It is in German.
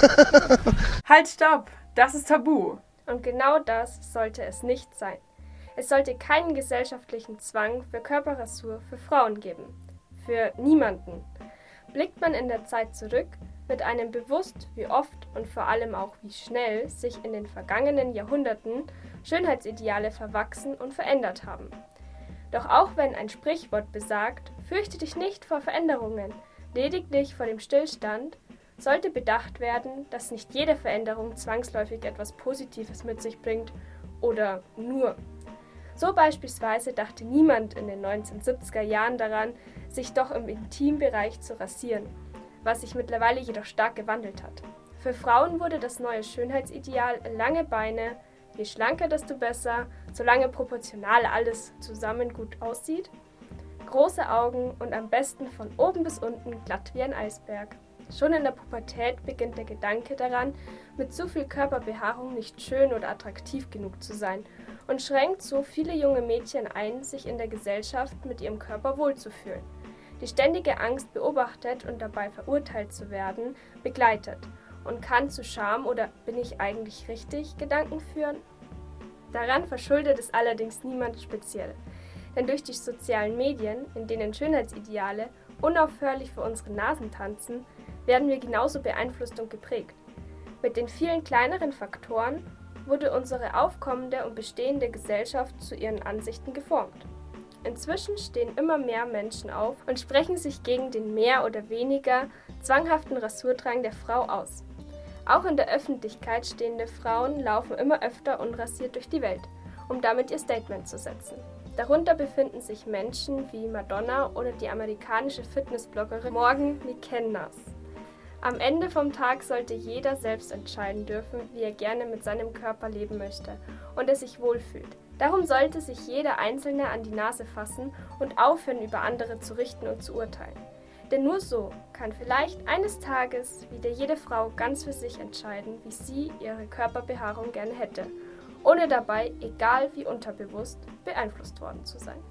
halt, stopp! Das ist tabu. Und genau das sollte es nicht sein. Es sollte keinen gesellschaftlichen Zwang für Körperrasur für Frauen geben. Für niemanden. Blickt man in der Zeit zurück, wird einem bewusst, wie oft und vor allem auch wie schnell sich in den vergangenen Jahrhunderten Schönheitsideale verwachsen und verändert haben. Doch auch wenn ein Sprichwort besagt, fürchte dich nicht vor Veränderungen, lediglich vor dem Stillstand, sollte bedacht werden, dass nicht jede Veränderung zwangsläufig etwas Positives mit sich bringt oder nur. So beispielsweise dachte niemand in den 1970er Jahren daran, sich doch im Intimbereich zu rasieren, was sich mittlerweile jedoch stark gewandelt hat. Für Frauen wurde das neue Schönheitsideal lange Beine, je schlanker, desto besser, solange proportional alles zusammen gut aussieht, große Augen und am besten von oben bis unten glatt wie ein Eisberg. Schon in der Pubertät beginnt der Gedanke daran, mit zu viel Körperbehaarung nicht schön oder attraktiv genug zu sein und schränkt so viele junge Mädchen ein, sich in der Gesellschaft mit ihrem Körper wohlzufühlen. Die ständige Angst, beobachtet und dabei verurteilt zu werden, begleitet und kann zu Scham oder bin ich eigentlich richtig Gedanken führen. Daran verschuldet es allerdings niemand speziell. Denn durch die sozialen Medien, in denen Schönheitsideale unaufhörlich vor unseren Nasen tanzen, werden wir genauso beeinflusst und geprägt. Mit den vielen kleineren Faktoren wurde unsere aufkommende und bestehende Gesellschaft zu ihren Ansichten geformt. Inzwischen stehen immer mehr Menschen auf und sprechen sich gegen den mehr oder weniger zwanghaften Rasurdrang der Frau aus. Auch in der Öffentlichkeit stehende Frauen laufen immer öfter unrasiert durch die Welt, um damit ihr Statement zu setzen. Darunter befinden sich Menschen wie Madonna oder die amerikanische Fitnessbloggerin Morgan McKennas. Am Ende vom Tag sollte jeder selbst entscheiden dürfen, wie er gerne mit seinem Körper leben möchte und er sich wohlfühlt. Darum sollte sich jeder Einzelne an die Nase fassen und aufhören, über andere zu richten und zu urteilen. Denn nur so kann vielleicht eines Tages wieder jede Frau ganz für sich entscheiden, wie sie ihre Körperbehaarung gerne hätte, ohne dabei, egal wie unterbewusst, beeinflusst worden zu sein.